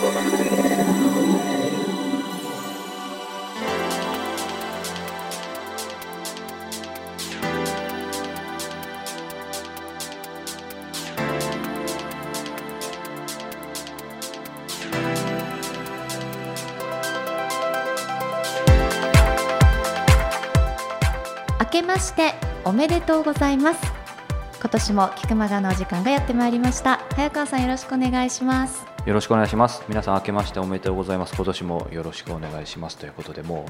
明けましておめでとうございます。今年も菊間がのお時間がやってまいりました。早川さんよろしくお願いします。よろしくお願いします。皆さん明けましておめでとうございます。今年もよろしくお願いします。ということで、も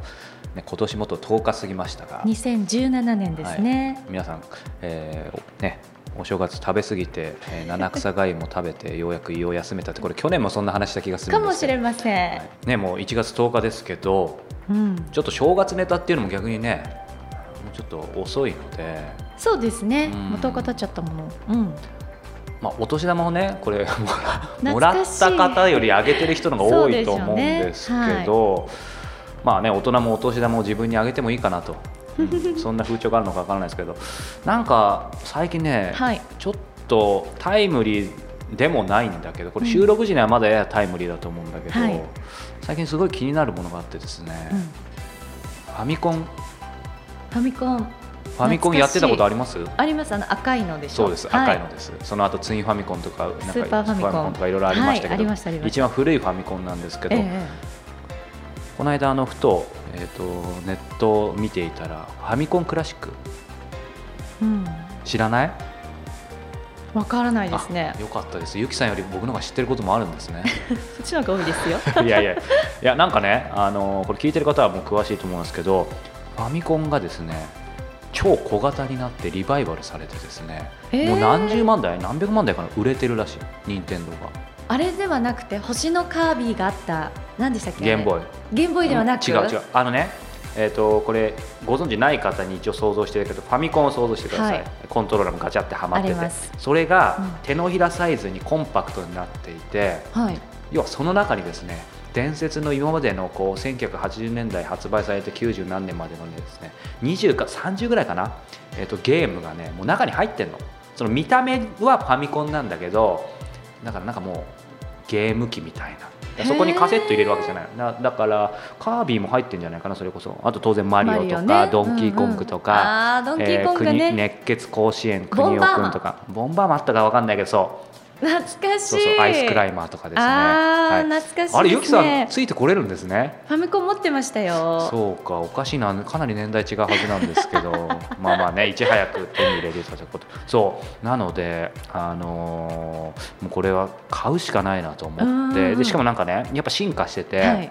う、ね、今年もと10日過ぎましたが、2017年ですね、はい。皆さん、えーね、お正月食べ過ぎて、えー七草がゆも食べて ようやく胃を休めたってこれ去年もそんな話した気がするかんですけど。もしれません、はい。ね、もう1月10日ですけどうん、ちょっと正月ネタっていうのも逆にねもうちょっと遅いので、そうですね、うん。もう10日経っちゃったもの、うん、まあ、お年玉をねこれもらったい方よりあげてる人の方が多いと思うんですそうでしょうね。けど、まあね大人もお年玉を自分にあげてもいいかなと、う んそんな風潮があるのかわからないですけど。なんか最近ね、はい。ちょっとタイムリーでもないんだけどこれ収録時にはまだややタイムリーだと思うんだけど、はい。最近すごい気になるものがあってですね、うん、ファミコン。ファミコンファミコンやってたことあります？あります。あの赤いのでしょ？そうです、はい。赤いのです。その後ツインファミコンとかなんかスーパーファミコン。とかいろいろありましたけど、はい一番古いファミコンなんですけど、ええこの間あのふと,、えー、とネットを見ていたらファミコンクラシック。うん、知らない？わからないですね。あよかったです。ゆきさんより僕の方が知ってることもあるんですね。そっちの方が多いですよ。いやいや。いやなんかねあのこれ聞いてる方はもう詳しいと思うんですけどファミコンがですね超小型になってリバイバルされてですね、えー。もう何十万台何百万台かな売れてるらしい任天堂が。あれではなくて星のカービィがあった何でしたっけゲームボーイゲームボーイではなく？違う違う。あのねえー、とこれご存知ない方に一応想像してるけどファミコンを想像してください、はい。コントローラーもガチャってはまってて。それがうん。手のひらサイズにコンパクトになっていて、はい。要はその中にですね伝説の今までのこう1980年代発売されて90何年までのですね20か30ぐらいかな、えー、とゲームがねもう中に入ってんの。その見た目はファミコンなんだけどだからなんかもうゲーム機みたいな。そこにカセット入れるわけじゃない。だだからカービィも入ってんじゃないかなそれこそ。あと当然マリオとかね。ドンキーコングとか、え熱血甲子園国尾ボンバーマン。くんとかボンバーマンあったかわかんないけどそう懐かしい。そうそうアイスクライマーとかですね。あー、はい。懐かしいね。あれゆきさんついてこれるんですね。ファミコン持ってましたよ。そうかおかしいな。かなり年代違うはずなんですけど。まあまあねいち早く手に入れるということ。そう。なのであのーもうこれは買うしかないなと思って。でしかもなんかねやっぱ進化してて。はい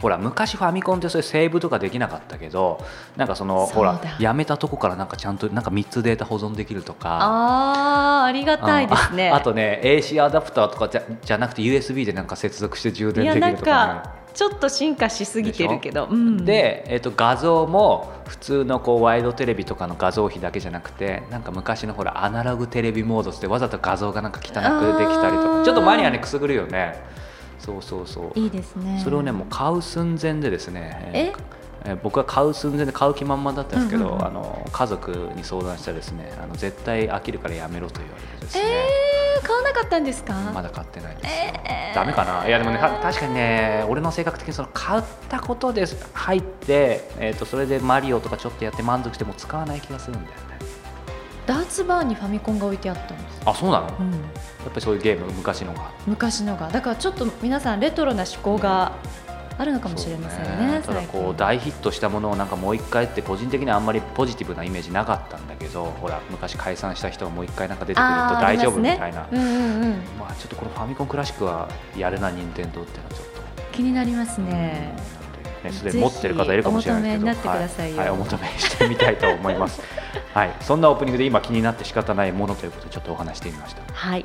ほら昔ファミコンってそういうセーブとかできなかったけどなんかそのほらやめたとこからなんかちゃんとなんか3つデータ保存できるとか。あーありがたいですね。ああとね AC アダプターとかじゃじゃなくて USB でなんか接続して充電できいやなんるとか、ねか、ちょっと進化しすぎてるけど、うん、で、えっと画像も普通のこうワイドテレビとかの画像比だけじゃなくてなんか昔のほらアナログテレビモードってわざと画像がなんか汚くできたりとか。ちょっとマニアにくすぐるよねそうそうそう。いいですね。それをねもう買う寸前でですねえ？えー僕は買う寸前で買う気満々だったんですけど、うんうんうん。あの家族に相談したらですねあの絶対飽きるからやめろと言われてですね、えー、買わなかったんですか？まだ買ってないですよ、えー。ダメかな？いやでもねた確かにね俺の性格的にその買ったことで入って、えー、とそれでマリオとかちょっとやって満足しても使わない気がするんだよねダーツバーにファミコンが置いてあったんです、あそうなの？やうん、っぱりそういうゲーム昔のが。昔のが。だからちょっと皆さんレトロな思考があるのかもしれませんねそうただこう大ヒットしたものをなんかもう一回って個人的にはあんまりポジティブなイメージなかったんだけどほら昔解散した人がもう一回なんか出てくると大丈夫みたいな、うんうんうん。まあちょっとこのファミコンクラシックはやるな任天堂っていうのはちょっと。気になりますねね、すでに持ってる方いるかもしれないですけど、はい、はいお求めしてみたいと思います。はい、そんなオープニングで今気になって仕方ないものということでちょっとお話してみました。はい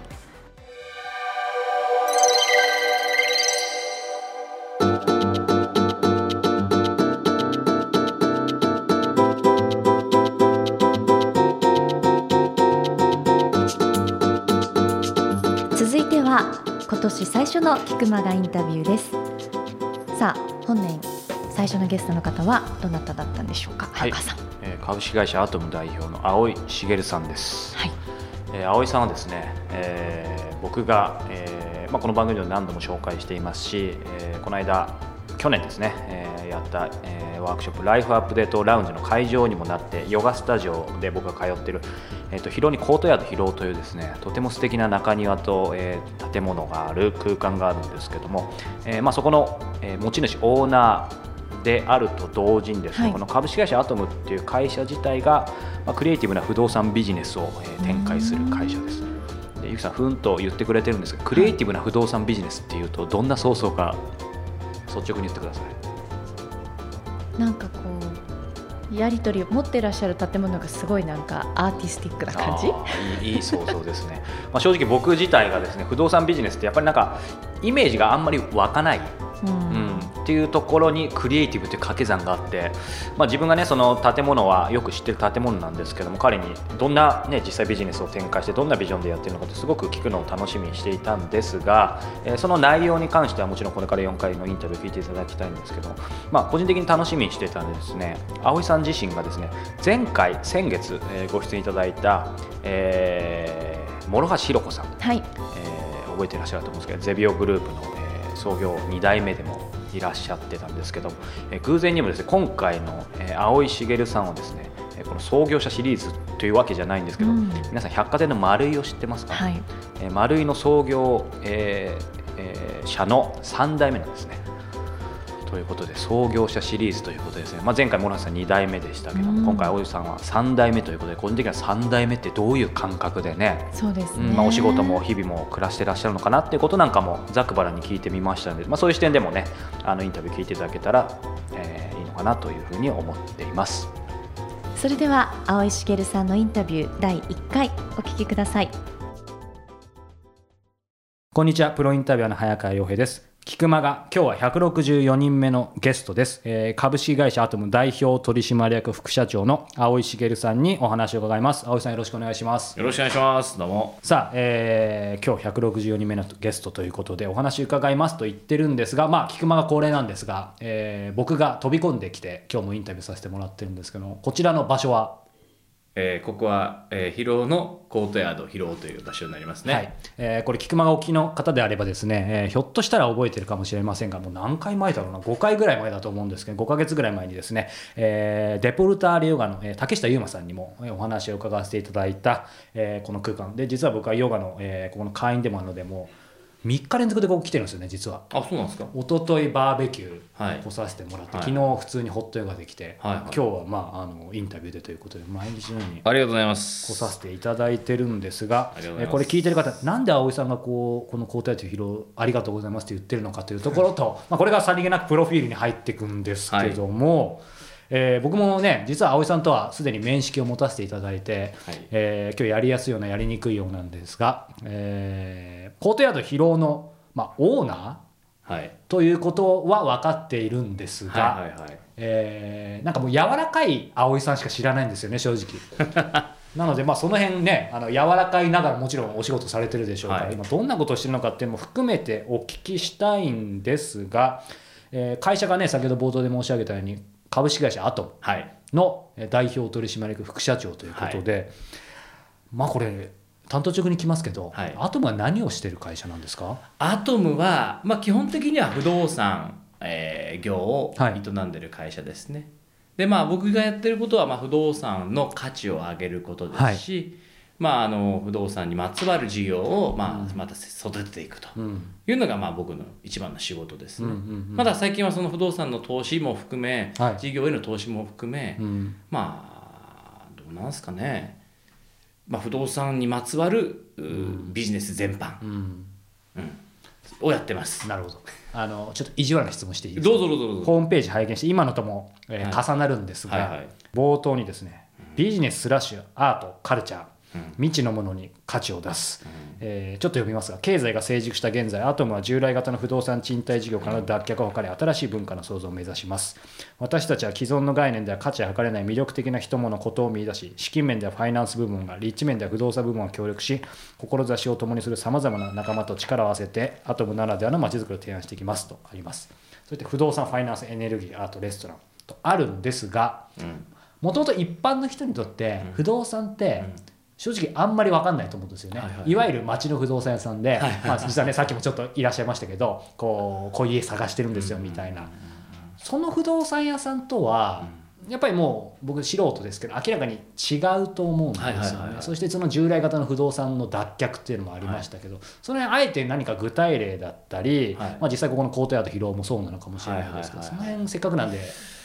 続いては今年最初の菊間がインタビューですさあ本年最初のゲストの方はどなただったんでしょうか？はい。さん。えー株式会社アトム代表の青井茂さんです。はい。えー青井さんはですね、えー僕が、えーまあ、この番組では何度も紹介していますし、えーこの間去年ですね、えーやった、えーワークショップライフアップデートラウンジの会場にもなってヨガスタジオで僕が通っている、えー、と広にコートヤード広尾というですねとても素敵な中庭と、えー建物がある空間があるんですけども、えーまあ、そこの、えー持ち主オーナーであると同時にですね、はい。この株式会社アトムっていう会社自体が、まあ、クリエイティブな不動産ビジネスを、えー展開する会社です。でゆきさんふんと言ってくれてるんですがクリエイティブな不動産ビジネスっていうとどんな想像か率直に言ってください。なんかこうやり取りを持ってらっしゃる建物がすごいなんかアーティスティックな感じ？いいいい想像ですね、まあ、正直僕自体がですね不動産ビジネスってやっぱりなんかイメージがあんまり湧かない、うん。うん、っていうところにクリエイティブという掛け算があって、まあ、自分がねその建物はよく知ってる建物なんですけども彼にどんな、ね、実際ビジネスを展開してどんなビジョンでやってるのかってすごく聞くのを楽しみにしていたんですが、えーその内容に関してはもちろんこれから4回のインタビューを聞いていただきたいんですけども、まあ、個人的に楽しみにしていたんでですね葵さん自身がですね前回先月、えーご出演いただいた、えー諸橋弘子さんはい。えー覚えていらっしゃると思うんですけどゼビオグループの、えー創業2代目でもいらっしゃってたんですけども、えー偶然にもですね今回の、えー青井茂さんはですねえーこの創業者シリーズというわけじゃないんですけど、うん。皆さん百貨店の丸井を知ってますか、はい。えー丸井の創業、えーえー社の3代目なんですね。ということで創業者シリーズということですね、まあ、前回、諸橋さん2代目でしたけども、うん。今回、大井さんは3代目ということで個人的には3代目ってどういう感覚でねそうですね、うんまあ、お仕事も日々も暮らしてらっしゃるのかなっていうことなんかもざっくばらんに聞いてみましたので、まあ、そういう視点でもねあのインタビュー聞いていただけたら、えーいいのかなというふうに思っています。それでは青井茂さんのインタビュー第1回お聞きください。こんにちは、プロインタビュアーの早川洋平です。菊間が今日は164人目のゲストです、えー株式会社アトム代表取締役副社長の青井茂さんにお話を伺います。青井さんよろしくお願いします。よろしくお願いします。どうも。さあ、えー今日164人目のゲストということでお話伺いますと言ってるんですが、まあ、菊間が恒例なんですが、えー僕が飛び込んできて今日もインタビューさせてもらってるんですけどこちらの場所は？えーここは、えー、広尾のコートヤード広尾という場所になりますね。はいえーこれ菊間がお聞きの方であればですね、えーひょっとしたら覚えてるかもしれませんがもう何回前だろうな5回ぐらい前だと思うんですけど5ヶ月ぐらい前にですね、えーデポルターレヨガの、えー竹下優馬さんにもお話を伺わせていただいた、えーこの空間で実は僕はヨガの、えーここの会員でもあるのでもう3日連続でここ来てるんですよね実は。あ、そうなんですか？一昨日バーベキュはい。ー来させてもらって、はい。昨日普通にホットヨガできて、はいはい。今日は、まあ、あのインタビューでということで毎日のようにありがとうございます。来させていただいてるんですがえこれ聞いてる方なんで葵さんがこうこの交代という広ありがとうございますって言ってるのかというところと、まあ、これがさりげなくプロフィールに入っていくんですけども、えー僕もね実は葵さんとはすでに面識を持たせていただいて、はい。えー今日やりやすいようなやりにくいようなんですが、えーコートヤード広尾の、まあ、オーナーはい。ということは分かっているんですが、はいはいはい。えーなんかもう柔らかい葵さんしか知らないんですよね正直 なのでまあその辺ねあの柔らかいながらもちろんお仕事されてるでしょうから、はい今どんなことをしてるのかっていうのも含めてお聞きしたいんですが、えー会社がね先ほど冒頭で申し上げたように株式会社アトはい。ムのえー代表取締役副社長ということで、まあこれ担当直に来ますけど、はい。アトムは何をしてる会社なんですか？アトムは、まあ、基本的には不動産、えー業をはい。営んでる会社ですね。で、まあ、僕がやってることは、まあ、不動産の価値を上げることですし、まあ、あの不動産にまつわる事業を、まあ、また育てていくとうん。いうのが、まあ、僕の一番の仕事ですね。うんうんうん。まだ最近はその不動産の投資も含め、はい。事業への投資も含め、うん。まあどうなんですかね、まあ、不動産にまつわる、うビジネス全般。うん。をやってます。なるほど。あのちょっと意地悪な質問していいですか？どうぞどうぞどうぞ。ホームページ拝見して今のとも、えーは重なるんですが、はいはい。冒頭にですねビジネススラッシュアートカルチャー。うん未知のものに価値を出す、えーちょっと読みますが経済が成熟した現在アトムは従来型の不動産賃貸事業からの脱却を図り新しい文化の創造を目指します。私たちは既存の概念では価値を測れない魅力的な人物ことを見出し資金面ではファイナンス部門が立地面では不動産部門が協力し志を共にするさまざまな仲間と力を合わせてアトムならではの街づくりを提案していきますとあります。そして不動産ファイナンスエネルギーアートレストランとあるんですがうん。もともと一般の人にとって不動産って正直あんまり分かんないと思うんですよね、いはいはい。わゆる町の不動産屋さんで、はいはい。まあ、実はねさっきもちょっといらっしゃいましたけどこうこういう家探してるんですよみたいな、その不動産屋さんとは、やっぱりもう僕素人ですけど明らかに違うと思うんですよね、はいはいはいはい。そしてその従来型の不動産の脱却っていうのもありましたけど、その辺あえて何か具体例だったり、はい。まあ、実際ここのコートヤード広尾もそうなのかもしれないですけど、はいはいはい。その辺せっかくなんで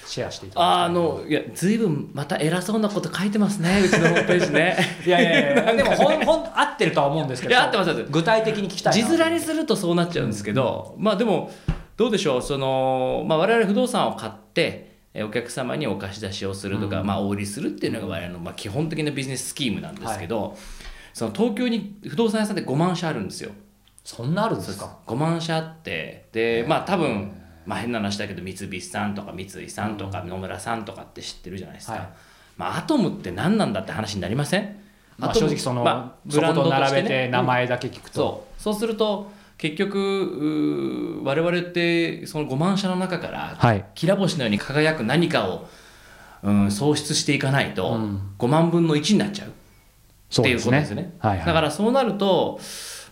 シェアしていただきた。いあのいや随分また偉そうなこと書いてますねうちのホームページね。いやいやいやでもほんほん合ってるとは思うんですけどいや合ってます具体的に聞きたい字な面にするとそうなっちゃうんですけど、まあでもどうでしょうその、まあ、我々不動産を買ってえお客様にお貸し出しをするとか、まあ、お売りするっていうのが我々のまあ基本的なビジネススキームなんですけど、その東京に不動産屋さんって5万社あるんですよ。そんなあるんですか？5万社あってでまあ多分、まあ、変な話だけど三菱さんとか三井さんとか野村さんとかって知ってるじゃないですか、はい。まあ、アトムって何なんだって話になりません？まあ、正直その、まあそこと並べねて名前だけ聞くと、そう。そうすると結局我々ってその5万社の中からはい。きら星のように輝く何かを、うん、創出していかないとうん。5万分の1になっちゃう。っていうことですよね。はいはい、だからそうなると、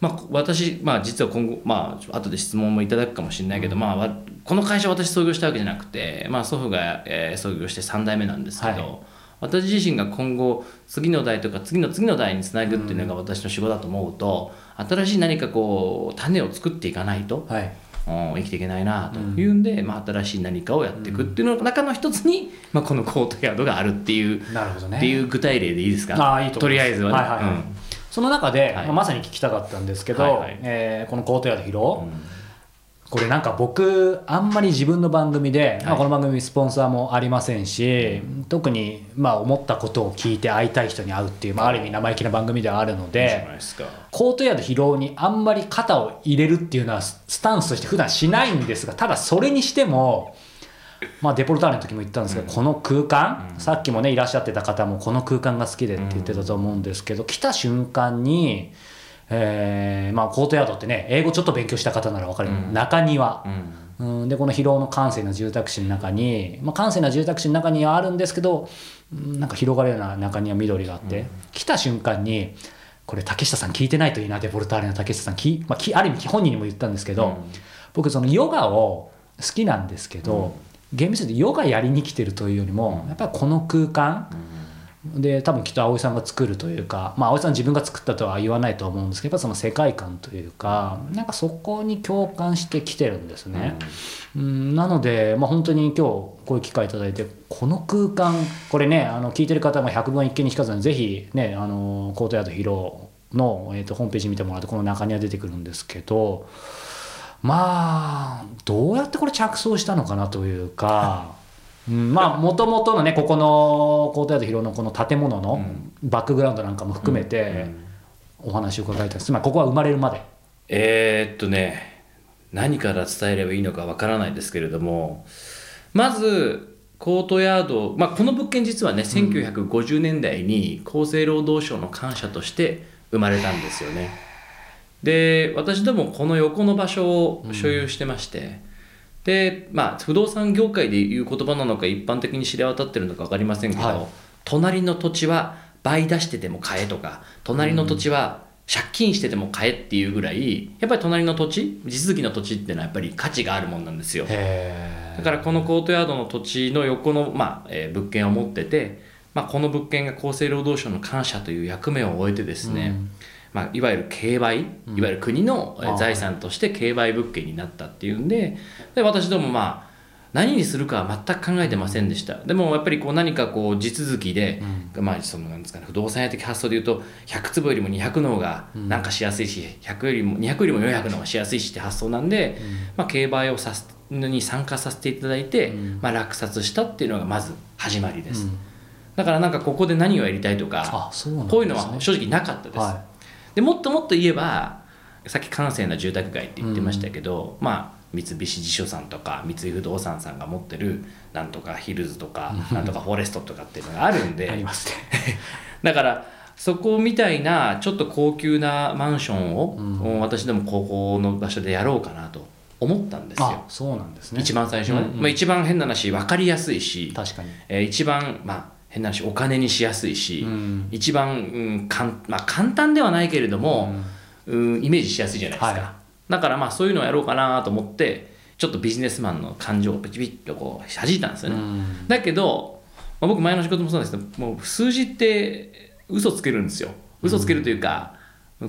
まあ、私、まあ、実は今後、まあ後で質問もいただくかもしれないけど、まあわ、この会社私創業したわけじゃなくて、まあ、祖父が、えー創業して3代目なんですけど、はい。私自身が今後次の代とか次の次の代につなぐっていうのが私の仕事だと思うと、新しい何かこう種を作っていかないと、はい。うん生きていけないなというんで、まあ、新しい何かをやっていくっていうのの中の一つに、まあ、このコートヤードがあるっていうなるほどね。っていう具体例でいいですか？ああいいと思います。りあえずはね。はいはいはい。うんその中で、はい。まあ、まさに聞きたかったんですけど、はいはい。えーこのコートヤード広尾、うん。これなんか僕あんまり自分の番組で、まあ、はいこの番組スポンサーもありませんし、特にまあ思ったことを聞いて会いたい人に会うっていう、まあ、ある意味生意気な番組ではあるので。コートヤード疲労にあんまり肩を入れるっていうのはススタンスとして普段しないんですがただそれにしても、まあ、デポルターレの時も言ったんですけど、この空間、さっきもねいらっしゃってた方もこの空間が好きでって言ってたと思うんですけど、来た瞬間に、えーまあ、コートヤードってね英語ちょっと勉強した方なら分かる。中庭、うん。うん、でこの広尾の閑静な住宅地の中に、まあ、閑静な住宅地の中にはあるんですけどうんなんか広がるような中には緑があって、来た瞬間にこれ竹下さん聞いてないといいなデポルターレの竹下さん。き、まあ、きある意味本人にも言ったんですけど、うん。僕そのヨガを好きなんですけど、厳密にヨガやりに来てるというよりも、やっぱりこの空間、で多分きっと葵さんが作るというか、まあ、葵さん自分が作ったとは言わないと思うんですけどやっぱその世界観というかなんかそこに共感してきてるんですね。うん。なので、まあ、本当に今日こういう機会いただいてこの空間これねあの聞いてる方も百聞一見にしかずにぜひねあのコートヤードヒロの、えー、とホームページ見てもらうとこの中には出てくるんですけどまあどうやってこれ着想したのかなというか。うん、まあもともとのねここのコートヤード広尾のこの建物のバックグラウンドなんかも含めてお話を伺いたいです、まあ、ここは生まれるまで。えーっとね何から伝えればいいのかわからないですけれどもまずコートヤード、まあ、この物件実はね1950年代に厚生労働省の官舎として生まれたんですよねで私どもこの横の場所を所有してまして、でまあ不動産業界でいう言葉なのか一般的に知れ渡ってるのか分かりませんけど、はい。隣の土地は倍出してでも買えとか隣の土地は借金してでも買えっていうぐらいやっぱり隣の土地地続きの土地っていうのはやっぱり価値があるもんなんですよ。へだからこのコートヤードの土地の横の、まあえー物件を持ってて、まあ、この物件が厚生労働省の監査という役目を終えてですね、まあ、いわゆる競売いわゆる国の財産として競売物件になったっていうんでで私どもまあ何にするかは全く考えてませんでした。でもやっぱりこう何かこう地続きで、まあそのなんですかね不動産屋的発想でいうと100坪よりも200の方がなんかしやすいし100よりも200よりも400の方がしやすいしって発想なんで、まあ、競売をさすに参加させていただいて、まあ、落札したっていうのがまず始まりです、だからなんかここで何をやりたいとかね。こういうのは正直なかったです、はでもっともっと言えばさっき閑静な住宅街って言ってましたけど、まあ三菱地所さんとか三井不動産さんが持ってるなんとかヒルズとか なんとかフォレストとかっていうのがあるんで。ありますね。だからそこみたいなちょっと高級なマンションを、私でもここの場所でやろうかなと思ったんですよ。あそうなんですね。一番最初はね、うんうん。まあ、一番変な話分かりやすいし、確かに。えー一番、まあ、変な話お金にしやすいし、うん。一番、うんかんまあ、簡単ではないけれども、うん。イメージしやすいじゃないですか、はい。だからまあそういうのをやろうかなと思ってちょっとビジネスマンの感情をピチピチとこう弾いたんですよね、うん。だけど、まあ、僕前の仕事もそうなんですけどもう数字って嘘つけるんですよ。嘘つけるというか、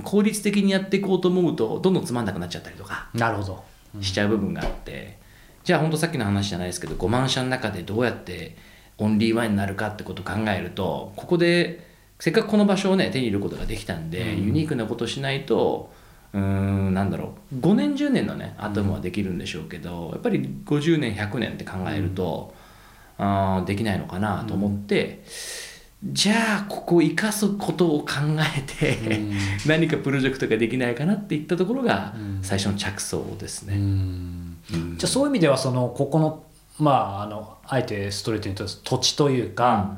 効率的にやっていこうと思うとどんどんつまんなくなっちゃったりとかなるほど。しちゃう部分があって、じゃあ本当さっきの話じゃないですけど5万社の中でどうやってオンリーワンになるかってことを考えるとここでせっかくこの場所をね手に入れることができたんで、ユニークなことをしないとうーんなんだろう。5年10年のねアトムはできるんでしょうけど、やっぱり50年100年って考えると、あーできないのかなと思って、じゃあここを生かすことを考えて、何かプロジェクトができないかなっていったところが最初の着想ですね。うん。じゃあそういう意味ではそのここのまああのあえてストレートに言うと土地というか、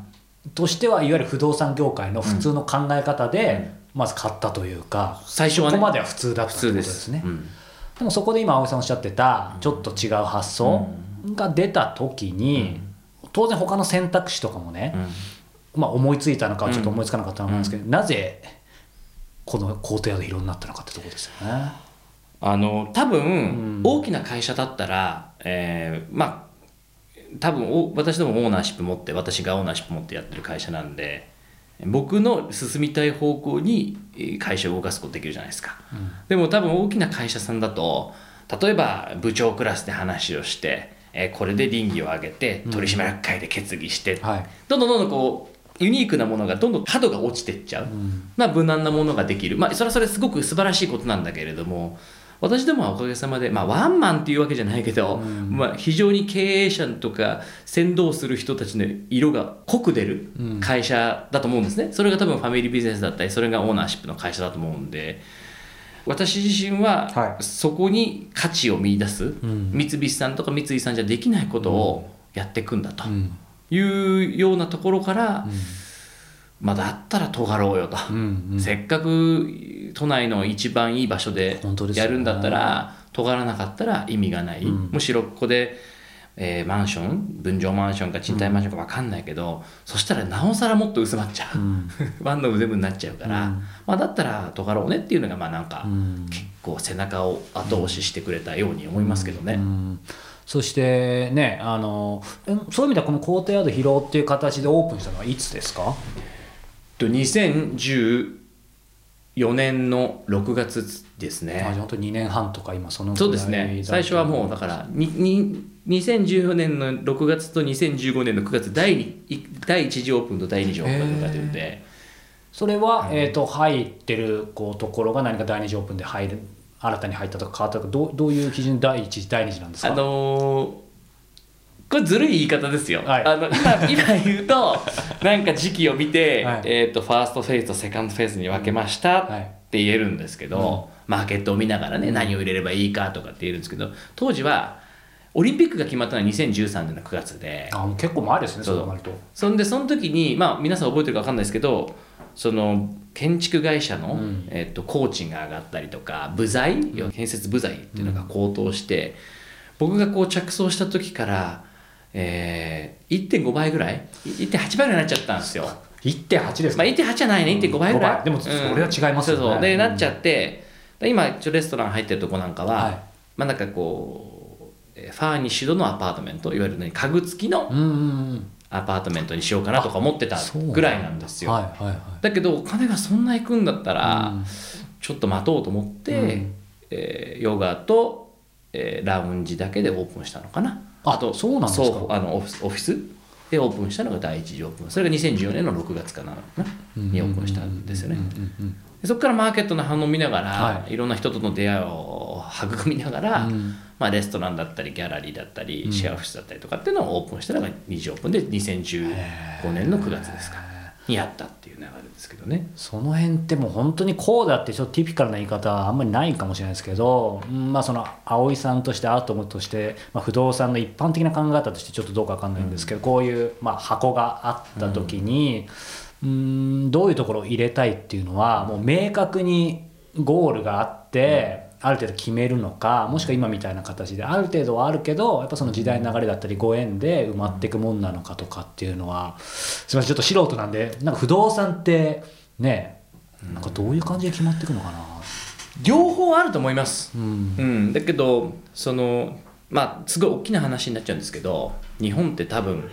としてはいわゆる不動産業界の普通の考え方で、まず買ったというか最初はねそこまでは普通だった普ってこと通です。ね。うん。でもそこで今葵さんおっしゃってたちょっと違う発想が出た時に、当然他の選択肢とかもね、まあ、思いついたのかはちょっと思いつかなかったと思うんですけど、なぜこの工程宿広になったのかってとこですよね。あの多分、うん。大きな会社だったら、えーまあ多分お私どもオーナーシップ持って私がオーナーシップ持ってやってる会社なんで僕の進みたい方向にえー会社を動かすことできるじゃないですか、でも多分大きな会社さんだと例えば部長クラスで話をして、えーこれで倫理を上げて取締役会で決議して、はい。どんどんどんどんこうユニークなものがどんどん角が落ちていっちゃう、まあ無難なものができる。まあそれはそれすごく素晴らしいことなんだけれども私どもはおかげさまで、まあ、ワンマンっていうわけじゃないけど、まあ、非常に経営者とか先導する人たちの色が濃く出る会社だと思うんですね、それが多分ファミリービジネスだったりそれがオーナーシップの会社だと思うんで。私自身ははい。そこに価値を見出す、ん。三菱さんとか三井さんじゃできないことをやっていくんだとうん。いうようなところから、まあだったら尖ろうよと。うんうん。せっかく都内の一番いい場所でやるんだったら、尖らなかったら意味がない、うん。むしろここで、えーマンション分譲マンションか賃貸マンションか分かんないけど、そしたらなおさらもっと薄まっちゃう、ん。ワンドーム全部になっちゃうから、うん。まあ、だったら尖ろうねっていうのがまあなんか、ん。結構背中を後押ししてくれたように思いますけどね。うん。そしてねあのえそういう意味ではこの工程宿広っていう形でオープンしたのはいつですか？と2014年の6月ですね。あ本当に2年半とか今そのぐらいそうですね。最初はもうだからにに2014年の6月と2015年の9月第二い第1次オープンと第2次オープンが出ててそれは、えー、と入ってるこうところが何か第二次オープンで入る新たに入ったとか変わったとかどうどういう基準で第一次第二次なんですか？あのーこれずるい言い方ですよ、はい。あの今 今言うと なんか時期を見て、はい。えー、とファーストフェーズとセカンドフェーズに分けましたっはい。て言えるんですけど、マーケットを見ながらね何を入れればいいかとかって言えるんですけど当時はオリンピックが決まったのは2013年の9月で。あ結構前ですねそう。そう考えると。そんでその時にまあ皆さん覚えてるか分かんないですけどその建築会社の、ん。えっと工賃が上がったりとか部材、要は建設部材っていうのが高騰して、僕がこう着想した時から、えー、1.5倍ぐらい？1.8倍ぐらいになっちゃったんですよ。1.8ですまあ、か、1.8じゃないね。1.5倍ぐらい、うん5倍。でもそれは違いますよね。そうそう。でうん。なっちゃって今一応レストラン入ってるとこなんかは、はい。まあなんかこうえーファーニッシュドのアパートメントいわゆる、ね、家具付きのアパートメントにしようかなとか思ってたぐらいなんですよ、はいはいはい。だけどお金がそんな行くんだったら、うん。ちょっと待とうと思って、うん。えーヨガと、えーラウンジだけでオープンしたのかなあそうなんですか？あのオフィスでオープンしたのが第一次オープン。それが2014年の6月かな。にオープンしたんですよね。でそこからマーケットの反応を見ながら、、はい。ろんな人との出会いを育みながら、うん。まあ、レストランだったりギャラリーだったり、シェアオフィスだったりとかっていうのをオープンしたのが二次オープンで2015年の9月ですか。にやったっていう流れですけどね。その辺ってもう本当にこうだってちょっとティピカルな言い方はあんまりないかもしれないですけど、うんまあその葵さんとしてアートムとして、まあ、不動産の一般的な考え方としてちょっとどうかわかんないんですけど、こういうまあ箱があった時に、うん、どういうところを入れたいっていうのはもう明確にゴールがあって、ある程度決めるのかもしくは今みたいな形である程度はあるけどやっぱその時代の流れだったりご縁で埋まっていくもんなのかとかっていうのはすみませんちょっと素人なんでなんか不動産ってねなんかどういう感じで決まっていくのかな？両方あると思います。うん。うん、だけどそのまあすごい大きな話になっちゃうんですけど日本って多分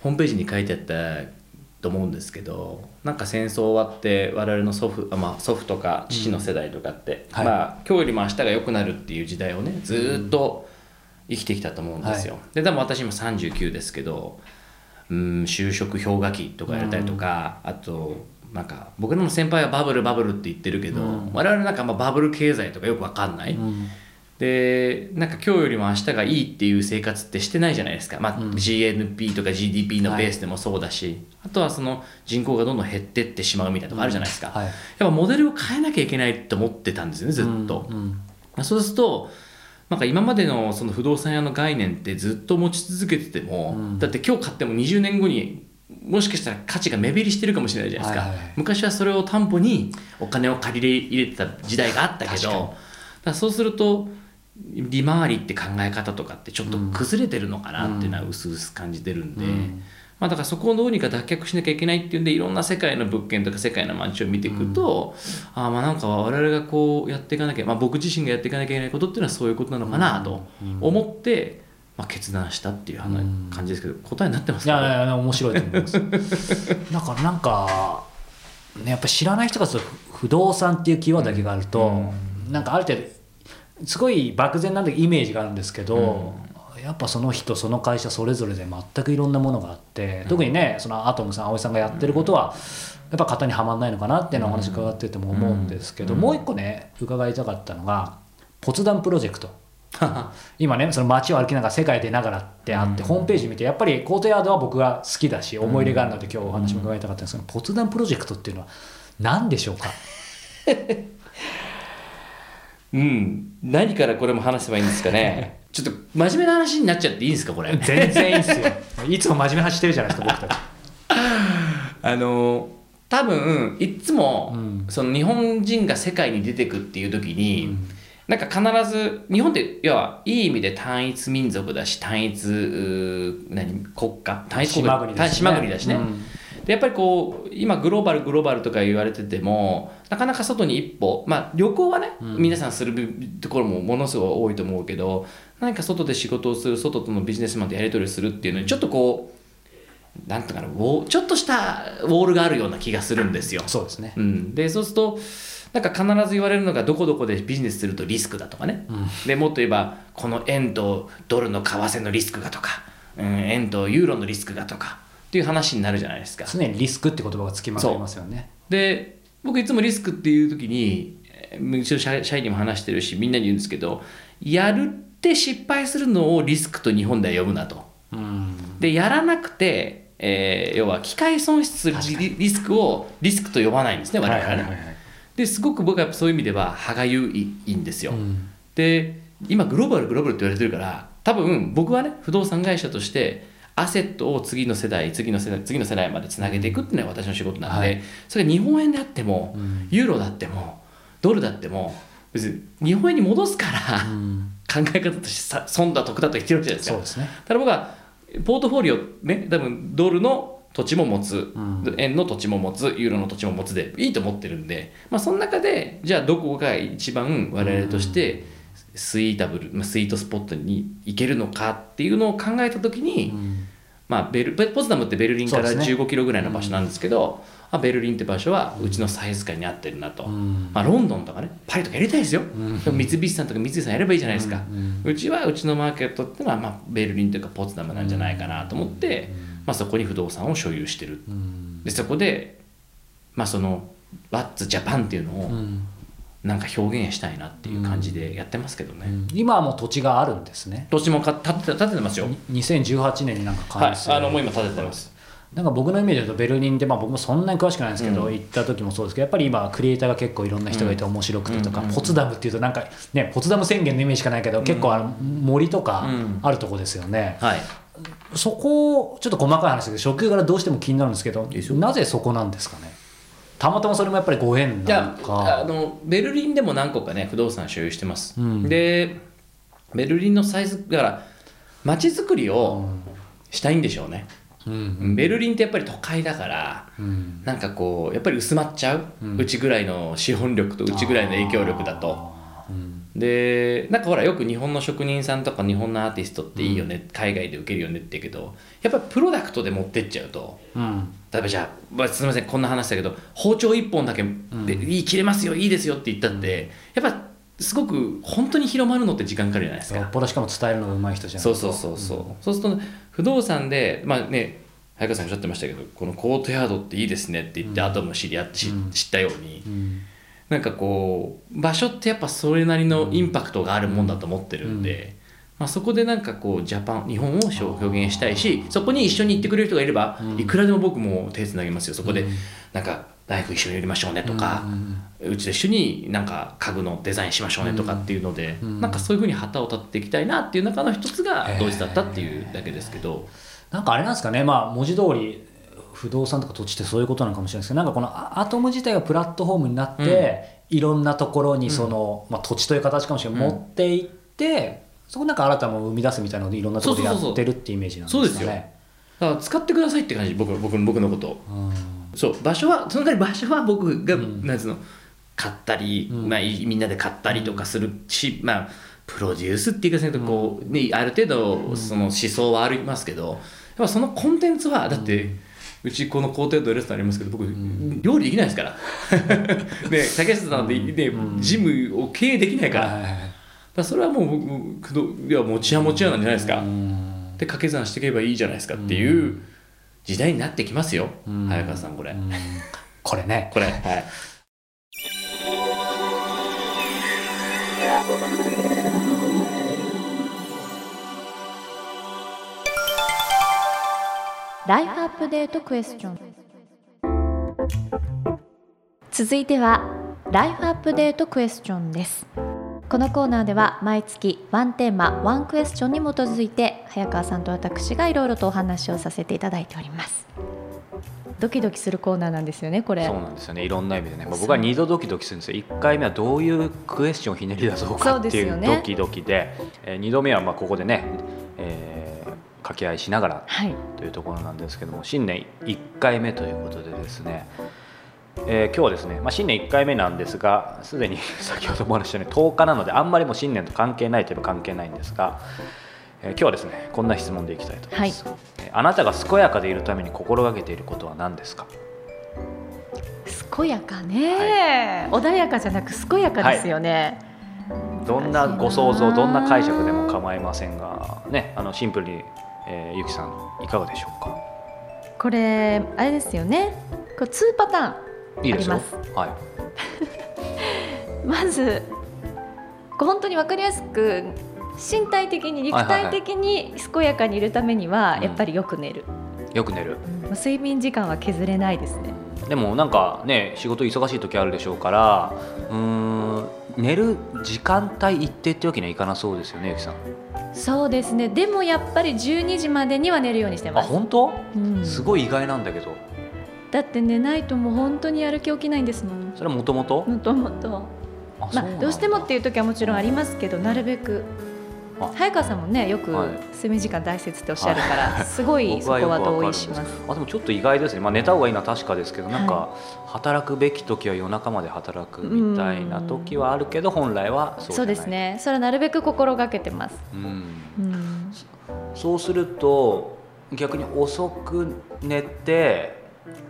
ホームページに書いてあったと思うんですけどなんか戦争終わって我々の祖父あ、まあ、祖父とか父の世代とかって、はい。まあ今日よりも明日が良くなるっていう時代をねずーっと生きてきたと思うんですよ、はで多分私今39ですけどうん就職氷河期とかやれたりとか、あとなんか僕らの先輩はバブルバブルって言ってるけど、うん。我々なんかまあバブル経済とかよく分かんない、うんでなんか今日よりも明日がいいっていう生活ってしてないじゃないですか、まあうん。GNP とか GDP のベースでもそうだし、あとはその人口がどんどん減ってってしまうみたいなとこあるじゃないですか、はい。やっぱモデルを変えなきゃいけないと思ってたんですよねずっと、うんそうするとなんか今までのその不動産屋の概念ってずっと持ち続けてても、うん。だって今日買っても20年後にもしかしたら価値が目減りしてるかもしれないじゃないですか、はいはいはい。昔はそれを担保にお金を借り入れてた時代があったけどだそうすると利回りって考え方とかってちょっと崩れてるのかなっていうのは薄々感じてるんで、うん。まあ、だからそこをどうにか脱却しなきゃいけないっていうんでいろんな世界の物件とか世界のマンションを見ていくと、ああまあなんか我々がこうやっていかなきゃ、まあ、僕自身がやっていかなきゃいけないことっていうのはそういうことなのかなと思って、まあ、決断したっていう感じですけど答えになってますいやいかやいや面白いと思います。だからなんか、ね、やっぱ知らない人が不動産っていうキーワードだけがあると、なんかある程度すごい漠然なイメージがあるん。ですけど、やっぱその人その会社それぞれで全くいろんなものがあって特にねそのアトムさん葵さんがやってることはやっぱ型にはまんないのかなっていうのをお話伺ってても思うんですけど、もう一個ね伺いたかったのがポツダムプロジェクト。今ねその街を歩きながら世界出ながらってあって、ホームページ見てやっぱりコートヤードは僕が好きだし思い入れがあるので今日お話も伺いたかったんですけど、ポツダムプロジェクトっていうのは何でしょうか？うん。何からこれも話せばいいんですかね。ちょっと真面目な話になっちゃっていいですかこれ？全然いいっすよ。いつも真面目な話してるじゃないですか僕たち。あの多分いっつも、うん。その日本人が世界に出てくっていう時に、なんか必ず日本って要はいい意味で単一民族だし単一何？国家？単一国島国だしね。島国だしね、うんでやっぱりこう今グローバルグローバルとか言われててもなかなか外に一歩まあ旅行はね、皆さんするところもものすごい多いと思うけど何か外で仕事をする外とのビジネスマンとやり取りをするっていうのにちょっとこうなんとかなちょっとしたウォールがあるような気がするんですよ。そうですね。うん、でそうするとなんか必ず言われるのがどこどこでビジネスするとリスクだとかね、でもっと言えばこの円とドルの為替のリスクがとか、うん、円とユーロのリスクがとかっていう話になるじゃないですか。常にリスクって言葉がつきまといますよねで僕いつもリスクっていう時にえーうちの社社員にも話してるしみんなに言うんですけどやるって失敗するのをリスクと日本では呼ぶなと。うんでやらなくて、えー要は機械損失するリリスクをリスクと呼ばないんですね我々はね。ですごく僕はそういう意味では歯がゆいいいんですよ。うんで今グローバルグローバルって言われてるから多分僕はね不動産会社としてアセットを次の世代次の世代次の世代までつなげていくっていうのが私の仕事なんで、はい。それが日本円であっても、うん。ユーロだってもドルだっても別に日本円に戻すから、うん。考え方としてさ損だ得だと言ってるわけじゃないですか。そうですね。ただ僕はポートフォリオね多分ドルの土地も持つ、ん。円の土地も持つユーロの土地も持つでいいと思ってるんで、まあ、その中でじゃあどこが一番我々としてスイータブル、まあ、スイートスポットに行けるのかっていうのを考えた時に、まあ、ベルポツダムってベルリンからそうですね。15キロぐらいの場所なんですけど、あベルリンって場所はうちのサイズ感に合ってるなと、ん。まあ、ロンドンとかねパリとかやりたいですよ、でも三菱さんとか三井さんやればいいじゃないですか、うちはうちのマーケットってのは、まあ、ベルリンというかポツダムなんじゃないかなと思って、まあ、そこに不動産を所有してる、でそこで、まあ、その「What's Japan」っていうのをなんか表現したいなっていう感じでやってますけどね、今はもう土地があるんですね。土地もか建てて建ててますよ、2018年になんかはい。完成、あのもう今建ててます。なんか僕のイメージだとベルリンで、まあ、僕もそんなに詳しくないんですけど、行った時もそうですけどやっぱり今クリエイターが結構いろんな人がいて面白くてとか、ポツダムっていうとなんかねポツダム宣言のイメージしかないけど、結構あの森とかうん。あるとこですよね、はい。そこちょっと細かい話ですけど初級からどうしても気になるんですけどなぜそこなんですかね？たまたまそれもやっぱりご縁いなやのか。あのベルリンでも何個かね不動産所有してます、うん。でベルリンのサイズだから街づくりをしたいんでしょうね、うんベルリンってやっぱり都会だからうん。なんかこうやっぱり薄まっちゃう、ううんちぐらいの資本力とうちぐらいの影響力だと。うんでなんかほらよく日本の職人さんとか日本のアーティストっていいよね、海外で受けるよねって言うけどやっぱりプロダクトで持ってっちゃうとうん。例えばじゃあ、まあ、すみませんこんな話だけど包丁1本だけで、いい切れますよいいですよって言ったってやっぱすごく本当に広まるのって時間かかるじゃないですか。よっぽどしかも伝えるのが上手い人じゃないそうそうそうそう、そうするとね、不動産でまあね早川さんおっしゃってましたけどこのコートヤードっていいですねって言って、後も知り合って知,、ったようにうんなんかこう場所ってやっぱそれなりのインパクトがあるもんだと思ってるんで、まあ、そこでなんかこうジャパン日本を表現したいしそこに一緒に行ってくれる人がいれば、いくらでも僕も手つなげますよ。そこで、なんかナイフ一緒にやりましょうねとか、うちと一緒になんか家具のデザインしましょうねとかっていうので、ん。なんかそういうふうに旗を立てていきたいなっていう中の一つがドイツだったっていうだけですけど、なんかあれなんですかね、まあ、文字通り不動産とか土地ってそういうことなのかもしれないですけどなんかこのアアトム自体がプラットフォームになって、いろんなところにその、まあ、土地という形かもしれない、うん持っていってそこなんか新たなものを生み出すみたいなのでいろんなところでやってるっていうイメージなんですかね。そうですよ。だから使ってくださいって感じ僕僕僕のことうん。そう場所はその代わり場所は僕が、ん。なんつうの買ったり、うん。まあ、いみんなで買ったりとかするし、まあプロデュースっていうかこう、ね、ある程度その思想はありますけどやっぱそのコンテンツはだって、うちこの工程度レストランありますけど僕、料理できないですから。ね竹下さんで、ねジムを経営できないから,、だかはいはい。はいらそれはもう僕いや持ち屋持ち屋なんじゃないですか、うん。で掛け算していけばいいじゃないですかっていう時代になってきますよ、うん。早川さんこれ、うん。これね。これ。はいライフアップデートクエスチョン。続いてはライフアップデートクエスチョンです。このコーナーでは毎月ワンテーマワンクエスチョンに基づいて早川さんと私がいろいろとお話をさせていただいております。ドキドキするコーナーなんですよねこれ。そうなんですよね。いろんな意味でね、まあ、僕は2度ドキドキするんですよ。1回目はどういうクエスチョンをひねり出そうかっていそうドキドキでえー2度目はまあここでね、えー掛け合いしながらはい。というところなんですけども新年1回目ということでですね、えー今日はですね、まあ、新年1回目なんですがすでに 先ほどもお話したように10日なのであんまりもう新年と関係ないといえば関係ないんですが、えー今日はですねこんな質問でいきたいと思います、えーあなたが健やかでいるために心がけていることは何ですか？健やかね、穏やかじゃなく健やかですよね、どんなご想像どんな解釈でも構いませんがねあのシンプルに、えーゆきさんいかがでしょうか？これあれですよね。これ2パターンいいですよ。はい。まずこう本当に分かりやすく身体的に肉体的に健やかにいるためにはうん。やっぱりよく寝る、よく寝る。まあ睡眠時間は削れないですね。でもなんかね仕事忙しい時あるでしょうからうーん寝る時間帯一定ってわけにはいかなそうですよねゆきさん。そうですね。でもやっぱり12時までには寝るようにしてあます、本当？うん。すごい意外なんだけど。だって寝ないともう本当にやる気起きないんですもん。それはもともともともとまあどうしてもっていう時はもちろんありますけどなるべく。あ早川さんもねよくはい。睡眠時間大切っておっしゃるから、すごいそこは同意します。あでもちょっと意外ですね、まあ、寝た方がいいのは確かですけどなんか働くべき時は夜中まで働くみたいな時はあるけど本来はそうじゃない。そうですね。それはなるべく心がけてます、うん。うん、そうすると逆に遅く寝て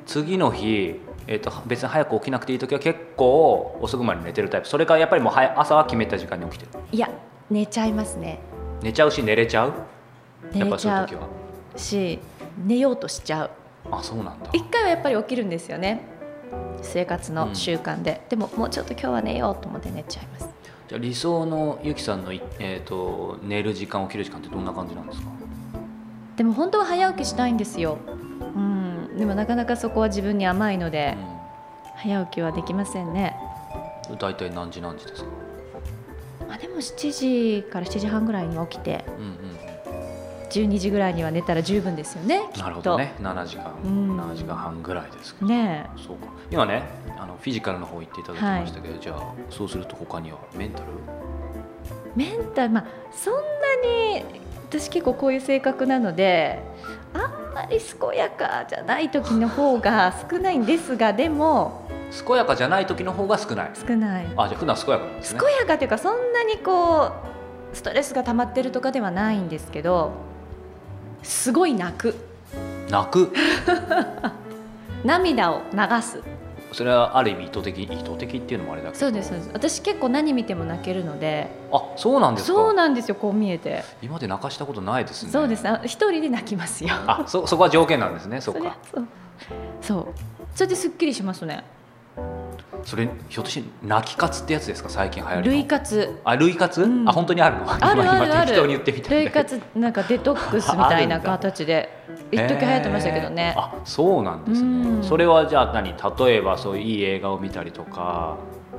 次の日、えー、と別に早く起きなくていい時は結構遅くまで寝てるタイプ。それからやっぱりもう早朝は決めた時間に起きてる。いや寝ちゃいますね。寝ちゃうし寝れちゃう？やっぱそういう時は。し寝ようとしちゃう。あそうなんだ。一回はやっぱり起きるんですよね。生活の習慣で、でももうちょっと今日は寝ようと思って寝ちゃいます。じゃあ理想のゆきさんのい、えー、と寝る時間起きる時間ってどんな感じなんですか？でも本当は早起きしたいんですよ、うん、でもなかなかそこは自分に甘いので、早起きはできませんね。うん、大体何時何時ですか？まあでも7時から7時半ぐらいに起きてうんうん10 12時ぐらいには寝たら十分ですよねきっと。なるほどね。7時間、うん。7時間半ぐらいですけど、ねそうか。今ねあのフィジカルの方言っていただきましたけど、じゃあそうすると他にはメンタル？えメンタルまあそんなに私結構こういう性格なのであんまり健やかじゃない時の方が少ないんですがでも健やかじゃない時の方が少ない。少ない。あじゃあ普段健やかなんですね。健やかというかそんなにこうストレスが溜まってるとかではないんですけどすごい泣く。泣く？涙を流す。それはある意味意図的意図的っていうのもあれだけど。そうですそうです。私結構何見ても泣けるので。あそうなんですか。そうなんですよこう見えて。今まで泣かしたことないですね。そうです。あ一人で泣きますよ。あそそこは条件なんですねそっそれかそう。そう。それですっきりしますねそれひょっとして泣き活ってやつですか？最近流行りの。類活。あ類活、うん。あ本当にあるの？あるあるある。今適当に言ってみた類活なんかデトックスみたいな形で一時流行ってましたけどね。へー。あそうなんですうん。ねそれはじゃあ何？例えばそういういい映画を見たりとか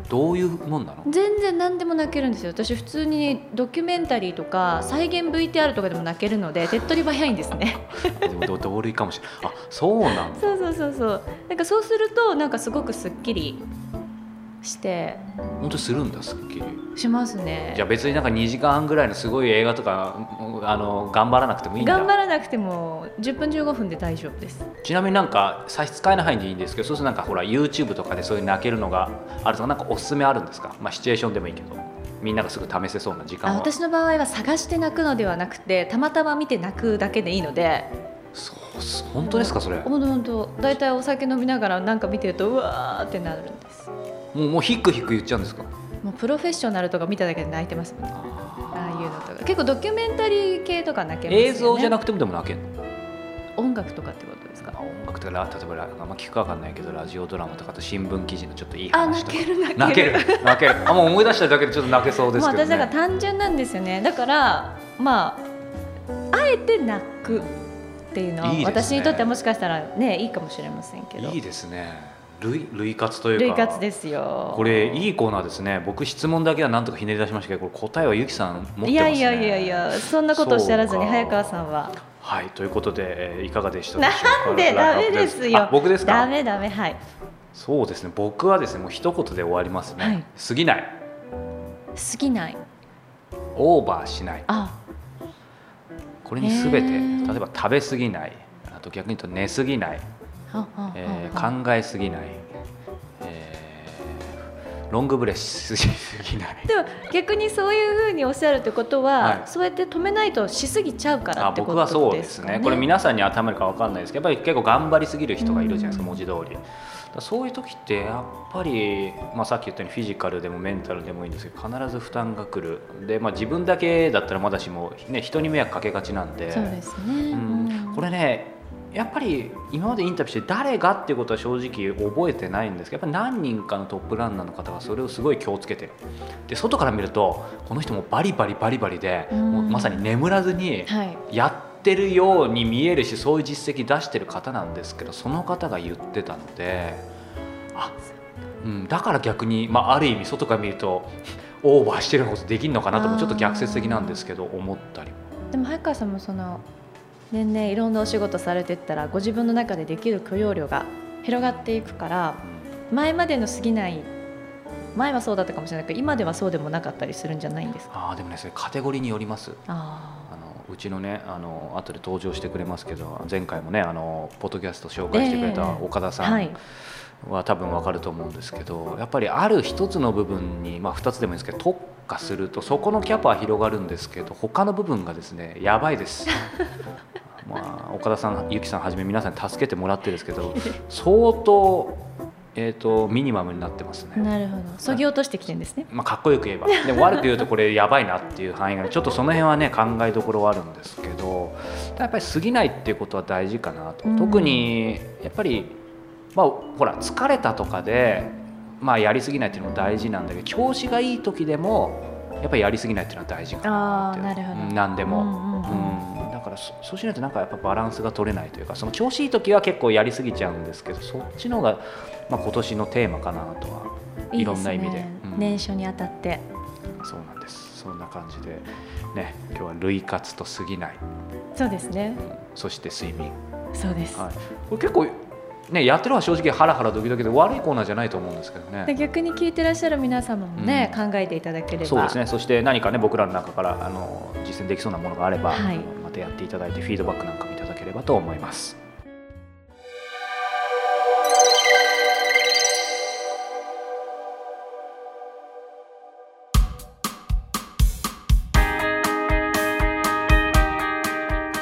どういうもんなの？全然何でも泣けるんですよ。私普通にドキュメンタリーとか再現 VTR とかでも泣けるので手っ取り早いんですね。でもど同類かもしれない。あそうなんだ。そうそうそうそう。なんかそうするとなんかすごくすっきりして。本当にするんだすっきり。しますね。じゃあ別になんか2時間半ぐらいのすごい映画とかあの頑張らなくてもいいんだ。頑張らなくても10分15分で大丈夫です。ちなみになんか差し支えない範囲でいいんですけどそうするとなんかほら YouTube とかでそういう泣けるのがあるとかなんかおすすめあるんですか？まあシチュエーションでもいいけど。みんながすぐ試せそうな時間は。あ私の場合は探して泣くのではなくてたまたま見て泣くだけでいいので。そうす本当ですかそれ？も本当本当。大体お酒飲みながらなんか見てるとうわーってなるんですうもうヒックヒック言っちゃうんですか？もうプロフェッショナルとか見ただけで泣いてますもんね。あああいうのとか。結構ドキュメンタリー系とか泣けーますよね。映像じゃなくてもでも泣けるの？音楽とかってことですか？あ音楽とかラ例えばラあんま聞くかわかんないけどラジオドラマとかと新聞記事のちょっといいあ話とか。泣ける泣ける。泣ける。泣ける。あもう思い出しただけでちょっと泣けそうですけどもう私だからね単純なんですよね。だからまああえて泣くっていうのは私にとってはもしかしたらねいいかもしれませんけど。いいですね類類活というか。類活ですよ。これいいコーナーですね。僕質問だけはなんとかひねり出しましたけどこれ答えはゆきさん持ってますね。いやいやいやいやそんなことおっしゃらずに早川さんは。はいということで、えーいかがでしたでしょうか？なんでダメですよ。あ僕ですか？ダメダメはい。そうですね。僕はですねもう一言で終わりますね、はい。過ぎない。過ぎない。オーバーしない。あ。これに全てへー。例えば食べ過ぎない。あと逆に言うと寝過ぎない、えー考え過ぎない、えーロングブレしすぎない。でも逆にそういうふうにおっしゃるってことは、はい。そうやって止めないとしすぎちゃうからあってこと僕はそうでですすかね。ねこれ皆さんに当てはまるか分かんないですけどやっぱり結構頑張りすぎる人がいるじゃないですかうん。文字通り。そういう時ってやっぱり、まあ、さっき言ったようにフィジカルでもメンタルでもいいんですけど必ず負担が来る。で、まあ、自分だけだったらまだしも、ね、人に迷惑かけがちなんで。そうですね、うん、これねやっぱり今までインタビューして誰がっていうことは正直覚えてないんですけどやっぱり何人かのトップランナーの方がそれをすごい気をつけてるで外から見るとこの人もバリバリバリバリで、うんもうまさに眠らずにはいやってるように見えるしそういう実績出してる方なんですけどその方が言ってたのであ、うん、だから逆に、まあ、ある意味外から見るとオーバーしてることできるのかなともちょっと逆説的なんですけど思ったりも。でも早川さんもその年々いろんなお仕事されてったらご自分の中でできる許容量が広がっていくから前までの過ぎない前はそうだったかもしれないけど今ではそうでもなかったりするんじゃないんですか？あーでもねそれカテゴリーによります。ああのうちのねあの後で登場してくれますけど前回もねあのポッドキャスト紹介してくれたええ。岡田さはい。んは多分わかると思うんですけどやっぱりある一つの部分に、まあ、2つでもいいんですけど特化するとそこのキャパは広がるんですけど他の部分がですねやばいです。まあ、岡田さん、ゆきさんはじめ皆さんに助けてもらってですけど相当、えー、とミニマムになってますね。なるほど。そぎ落としてきてるんですね。まあ、かっこよく言えば。でも悪く言うとこれやばいなっていう範囲がちょっとその辺はね考えどころはあるんですけどやっぱり過ぎないっていうことは大事かなと、うん。特にやっぱり、まあ、ほら疲れたとかで、まあ、やりすぎないっていうのも大事なんだけど調子がいい時でもやっぱりやりすぎないっていうのは大事かなってなるほど。うん何でも。うんうんうん。うん。だからそそうしないとなんかやっぱバランスが取れないというかその調子いい時は結構やりすぎちゃうんですけどそっちの方が、まあ、今年のテーマかなとはいろんな意味で。ねうん。年初にあたって。そうなんです。そんな感じでね今日は類活と過ぎない。そうですね。そして睡眠。そうです、はい、これ結構ねやってるのは正直ハラハラドキドキで悪いコーナーじゃないと思うんですけどでね。逆に聞いてらっしゃる皆様もね、う考えていただければそうですね。そして何かね僕らの中からあの実践できそうなものがあれば、はいまたやっていただいてフィードバックなんかもいただければと思います。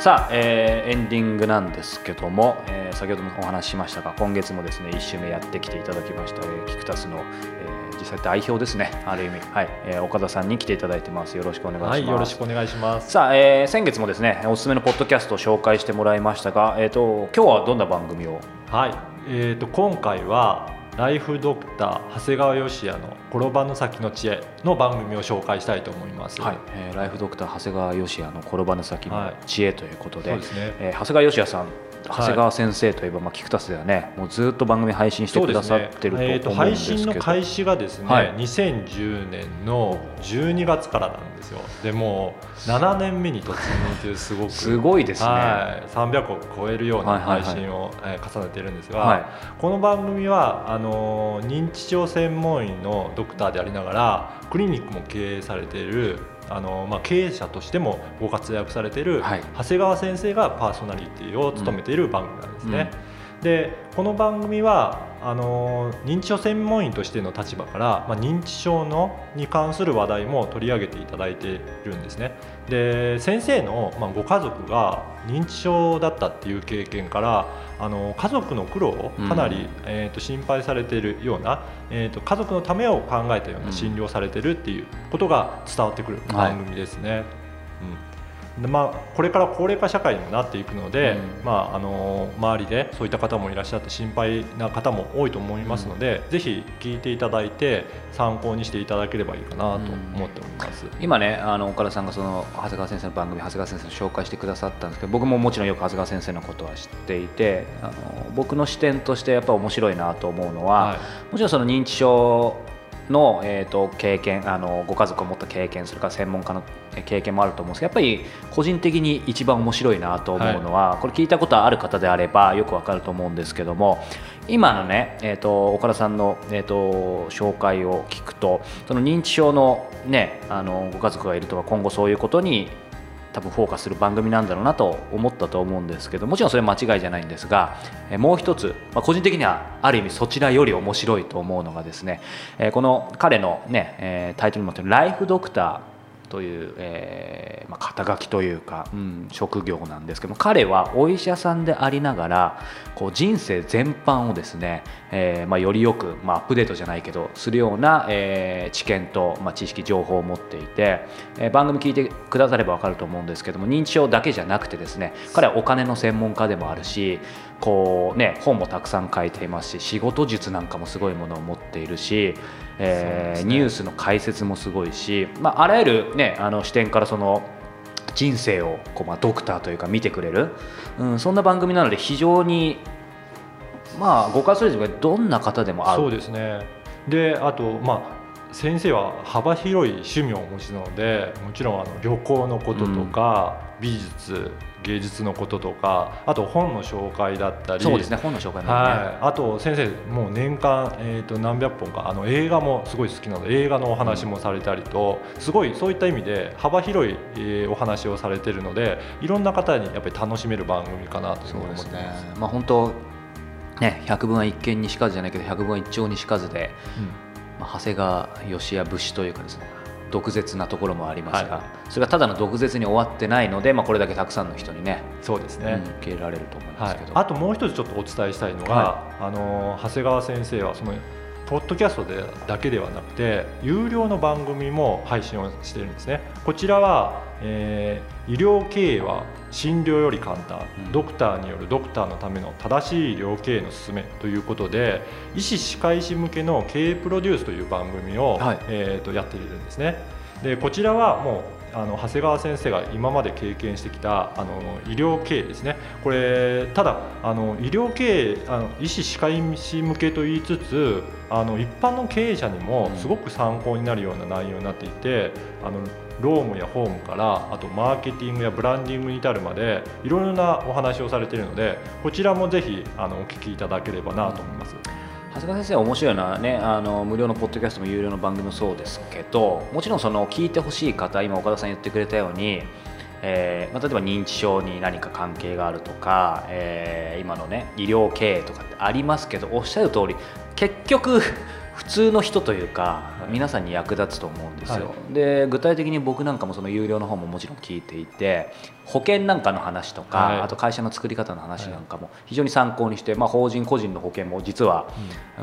さあ、えーエンディングなんですけども、えー先ほどもお話ししましたが今月もですね1週目やってきていただきました、えーキクタスの、えー実際代表ですねある意味、はいえー岡田さんに来ていただいてます。よろしくお願いします、はい、よろしくお願いします。さあ、えー先月もですねおすすめのポッドキャストを紹介してもらいましたが、えー、と今日はどんな番組を？はい、えー、と今回はライフドクター長谷川義也の転ばぬ先の知恵の番組を紹介したいと思います。はい、えーライフドクター長谷川義也の転ばぬ先の知恵ということで、そうですね。えー長谷川義也さん長谷川先生といえば、まあ、キクタスではねもうずっと番組配信してくださってると思うんえー、ですけど、と配信の開始がですね、はい。2010年の12月からなんですよ。でもう7年目に突入というすごくすごいですね。はい、300を超えるような配信を、えー重ねているんですが、はい。この番組はあのー認知症専門医のドクターでありながらクリニックも経営されているあのーまあ、経営者としてもご活躍されている、はい長谷川先生がパーソナリティを務めている番組なんですね。でこの番組はあのー認知症専門医としての立場から、まあ、認知症のに関する話題も取り上げていただいているんですね。で先生の、まあ、ご家族が認知症だったっていう経験からあの家族の苦労をかなり、えー、と心配されているような、えー、と家族のためを考えたような診療されているっていうことが伝わってくる番組ですね。うんでまあ、これから高齢化社会にもなっていくので、うん。まあ、あの周りでそういった方もいらっしゃって心配な方も多いと思いますので、ぜひ聞いていただいて参考にしていただければいいかなと思っております。今ねあの岡田さんがその長谷川先生の番組長谷川先生を紹介してくださったんですけど僕ももちろんよく長谷川先生のことは知っていてあの僕の視点としてやっぱり面白いなと思うのは、はい。もちろんその認知症の、えー、と経験あのご家族を持った経験それから専門家の経験もあると思うんですけどやっぱり個人的に一番面白いなと思うのは、これ聞いたことある方であればよくわかると思うんですけども今のね、えー、と岡田さんの、えー、と紹介を聞くとその認知症の,、ね、あのご家族がいるとか今後そういうことに多分フォーカスする番組なんだろうなと思ったと思うんですけどもちろんそれは間違いじゃないんですが、もう一つ、まあ、個人的にはある意味そちらより面白いと思うのがですね、この彼の、ねタイトルにもってる「ライフドクター」という、えーまあ、肩書きというか、うん、職業なんですけども彼はお医者さんでありながらこう人生全般をですね、えーまあ、よりよく、まあ、アップデートじゃないけどするような、えー知見と、まあ、知識情報を持っていて、えー番組聞いてくだされば分かると思うんですけども認知症だけじゃなくてですね彼はお金の専門家でもあるしこう、ね、本もたくさん書いていますし仕事術なんかもすごいものを持っているし、えーね。ニュースの解説もすごいし、まあ、あらゆる、ね、あの視点からその人生をこう、まあ、ドクターというか見てくれる、うん、そんな番組なので非常にまあご家族がどんな方でも合う。そうですね。であとまあ先生は幅広い趣味をお持ちなのでもちろんあの旅行のこととか、美術芸術のこととかあと本の紹介だったり。そうですね本の紹介もね、はい、あと先生もう年間、えー、と何百本かあの映画もすごい好きなので映画のお話もされたりと、すごいそういった意味で幅広い、えーお話をされているのでいろんな方にやっぱり楽しめる番組かなというふうに思ってます。まあ本当ね百聞は一見にしかずじゃないけど百聞は一鳥にしかずで、まあ、長谷川義也節というかですね毒舌なところもありますが、はそれがただの毒舌に終わってないので、まあ、これだけたくさんの人にねそうですね、うん受け入れられると思いまはいすけど、、あともう一つちょっとお伝えしたいのが、はあの長谷川先生はそのポッドキャストでだけではなくて有料の番組も配信をしているんですね。こちらは、えー医療経営は診療より簡単、うん。ドクターによるドクターのための正しい医療経営の勧めということで医師・歯科医師向けの経営プロデュースという番組を、はい。えーとやっているんですね。でこちらはもうあの長谷川先生が今まで経験してきたあの医療経営ですね。これただあの医療経営あの医師歯科医師向けと言いつつあの一般の経営者にもすごく参考になるような内容になっていてあのロームやホームからあとマーケティングやブランディングに至るまでいろいろなお話をされているのでこちらもぜひあのお聞きいただければなと思います。長谷川先生は面白いのはねあの無料のポッドキャストも有料の番組もそうですけどもちろんその聞いてほしい方今岡田さん言ってくれたように、えーまあ、例えば認知症に何か関係があるとか、えー今のね医療経営とかってありますけどおっしゃる通り結局普通の人というか皆さんに役立つと思うんですよ、はで具体的に僕なんかもその有料の方ももちろん聞いていて保険なんかの話とか、はい。あと会社の作り方の話なんかも非常に参考にして、まあ、法人個人の保険も実は、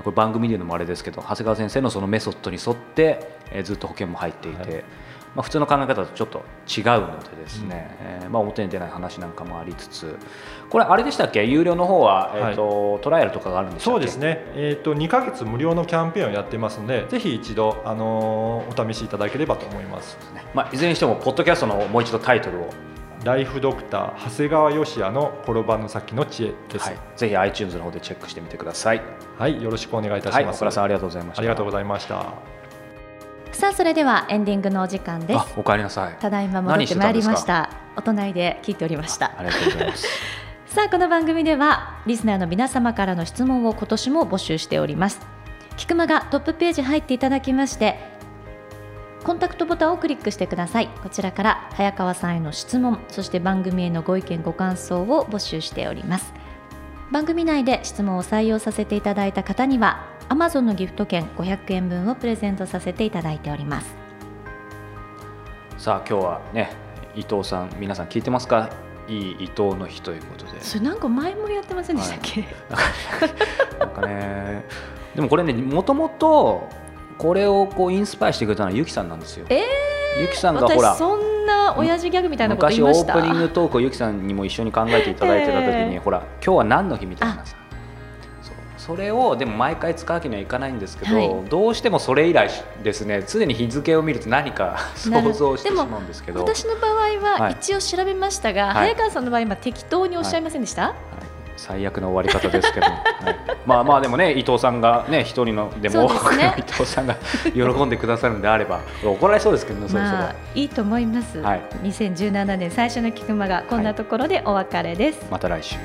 これ番組で言うのもあれですけど長谷川先生のそのメソッドに沿って、えーずっと保険も入っていて、はいまあ、普通の考え方とちょっと違うのでですね、えーまあ、表に出ない話なんかもありつつこれあれでしたっけ？有料の方は、えーとトライアルとかがあるんでしそうですね、えー、と2ヶ月無料のキャンペーンをやってますのでぜひ一度、あのーお試しいただければと思います。まあ、いずれにしてもポッドキャストのもう一度タイトルを、ライフドクター長谷川義也の転ばぬ先の知恵です。はい、ぜひ iTunes の方でチェックしてみてください。はい、よろしくお願いいたしはい、ます、岡田さんありがとうございました。ありがとうございましたさあそれではエンディングのお時間です。あ、お帰りなさい。ただいま戻ってまいりました。お隣で聞いておりました。ありがとうございます。さあこの番組ではリスナーの皆様からの質問を今年も募集しております。菊間がトップページ入っていただきましてコンタクトボタンをクリックしてください。こちらから早川さんへの質問そして番組へのご意見ご感想を募集しております。番組内で質問を採用させていただいた方には Amazon のギフト券500円分をプレゼントさせていただいておりますさあ、今日はね、伊藤さん、皆さん聞いてますか？いい伊藤の日ということで。それなんか前もやってませんでしたっけ、なんかね、でもこれね、もともと。これをこうインスパイしてくれたのはゆきさんなんですよ。えゆきさんがほら私そんな親父ギャグみたいな昔オープニングトークをゆきさんにも一緒に考えていただいてた時に、ええほら今日は何の日みたいなさそれをでも毎回使うわけにはいかないんですけど、はい。どうしてもそれ以来ですね常に日付を見ると何か想像してしまうんですけど。私の場合ははい。一応調べましたが、はい。早川さんの場合今適当におっしゃいませんでした、はい。最悪の終わり方ですけど、はい。まあまあでもね伊藤さんがね一人のでもそうですね。伊藤さんが喜んでくださるんであれば怒られそうですけどねそろそろ、まあいいと思います、はい。2017年最初の菊間がこんなところでお別れです、また来週。